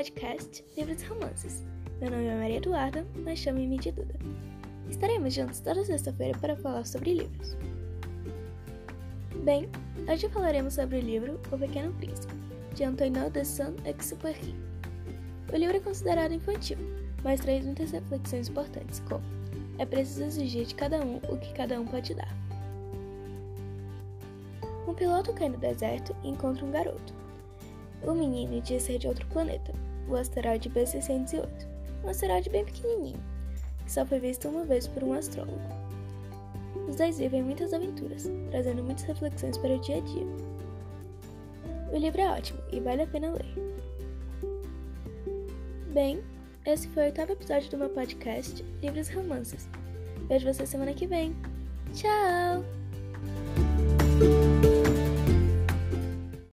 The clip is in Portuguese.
podcast Livros e Romances. Meu nome é Maria Eduarda, mas chame-me de Duda. Estaremos juntos toda sexta-feira para falar sobre livros. Bem, hoje falaremos sobre o livro O Pequeno Príncipe, de Antoine de Saint-Exupéry. O livro é considerado infantil, mas traz muitas reflexões importantes, como é preciso exigir de cada um o que cada um pode dar. Um piloto cai no deserto e encontra um garoto. O menino diz ser de outro planeta, o asteroide B608, um asteroide bem pequenininho, que só foi visto uma vez por um astrólogo. Os dois vivem muitas aventuras, trazendo muitas reflexões para o dia a dia. O livro é ótimo e vale a pena ler. Bem, esse foi o oitavo episódio do meu podcast Livros e Romances. Vejo você semana que vem. Tchau!